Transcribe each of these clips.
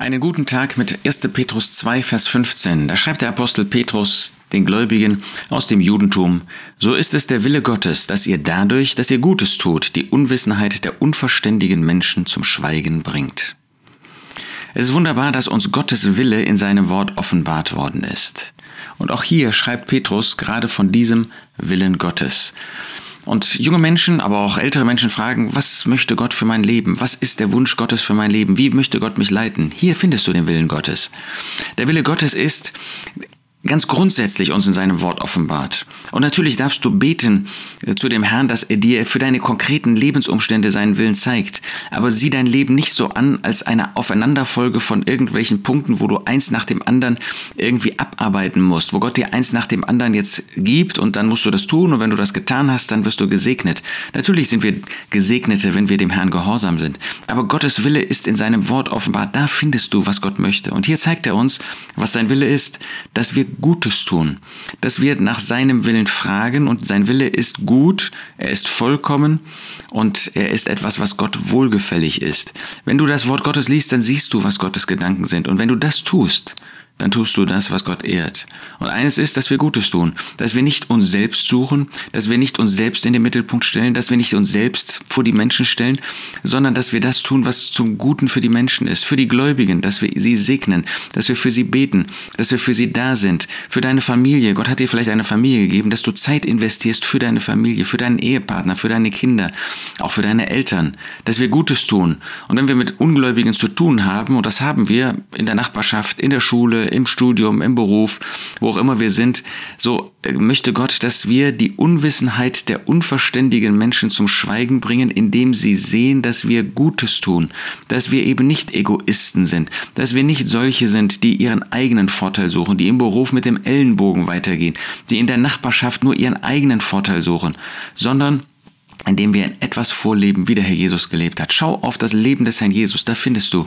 Einen guten Tag mit 1. Petrus 2, Vers 15. Da schreibt der Apostel Petrus den Gläubigen aus dem Judentum, so ist es der Wille Gottes, dass ihr dadurch, dass ihr Gutes tut, die Unwissenheit der unverständigen Menschen zum Schweigen bringt. Es ist wunderbar, dass uns Gottes Wille in seinem Wort offenbart worden ist. Und auch hier schreibt Petrus gerade von diesem Willen Gottes. Und junge Menschen, aber auch ältere Menschen fragen, was möchte Gott für mein Leben? Was ist der Wunsch Gottes für mein Leben? Wie möchte Gott mich leiten? Hier findest du den Willen Gottes. Der Wille Gottes ist, ganz grundsätzlich uns in seinem Wort offenbart. Und natürlich darfst du beten äh, zu dem Herrn, dass er dir für deine konkreten Lebensumstände seinen Willen zeigt. Aber sieh dein Leben nicht so an als eine Aufeinanderfolge von irgendwelchen Punkten, wo du eins nach dem anderen irgendwie abarbeiten musst, wo Gott dir eins nach dem anderen jetzt gibt und dann musst du das tun und wenn du das getan hast, dann wirst du gesegnet. Natürlich sind wir Gesegnete, wenn wir dem Herrn gehorsam sind. Aber Gottes Wille ist in seinem Wort offenbart. Da findest du, was Gott möchte. Und hier zeigt er uns, was sein Wille ist, dass wir Gutes tun, dass wir nach seinem Willen fragen und sein Wille ist gut, er ist vollkommen und er ist etwas, was Gott wohlgefällig ist. Wenn du das Wort Gottes liest, dann siehst du, was Gottes Gedanken sind und wenn du das tust, dann tust du das, was Gott ehrt. Und eines ist, dass wir Gutes tun, dass wir nicht uns selbst suchen, dass wir nicht uns selbst in den Mittelpunkt stellen, dass wir nicht uns selbst vor die Menschen stellen, sondern dass wir das tun, was zum Guten für die Menschen ist, für die Gläubigen, dass wir sie segnen, dass wir für sie beten, dass wir für sie da sind, für deine Familie. Gott hat dir vielleicht eine Familie gegeben, dass du Zeit investierst für deine Familie, für deinen Ehepartner, für deine Kinder, auch für deine Eltern, dass wir Gutes tun. Und wenn wir mit Ungläubigen zu tun haben, und das haben wir in der Nachbarschaft, in der Schule, im Studium, im Beruf, wo auch immer wir sind, so äh, möchte Gott, dass wir die Unwissenheit der unverständigen Menschen zum Schweigen bringen, indem sie sehen, dass wir Gutes tun, dass wir eben nicht Egoisten sind, dass wir nicht solche sind, die ihren eigenen Vorteil suchen, die im Beruf mit dem Ellenbogen weitergehen, die in der Nachbarschaft nur ihren eigenen Vorteil suchen, sondern indem wir etwas vorleben, wie der Herr Jesus gelebt hat. Schau auf das Leben des Herrn Jesus, da findest du,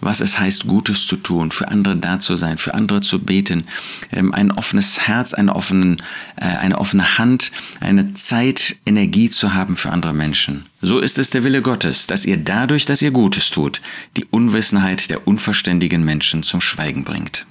was es heißt, Gutes zu tun, für andere da zu sein, für andere zu beten, ähm, ein offenes Herz, eine, offenen, äh, eine offene Hand, eine Zeit, Energie zu haben für andere Menschen. So ist es der Wille Gottes, dass ihr dadurch, dass ihr Gutes tut, die Unwissenheit der unverständigen Menschen zum Schweigen bringt.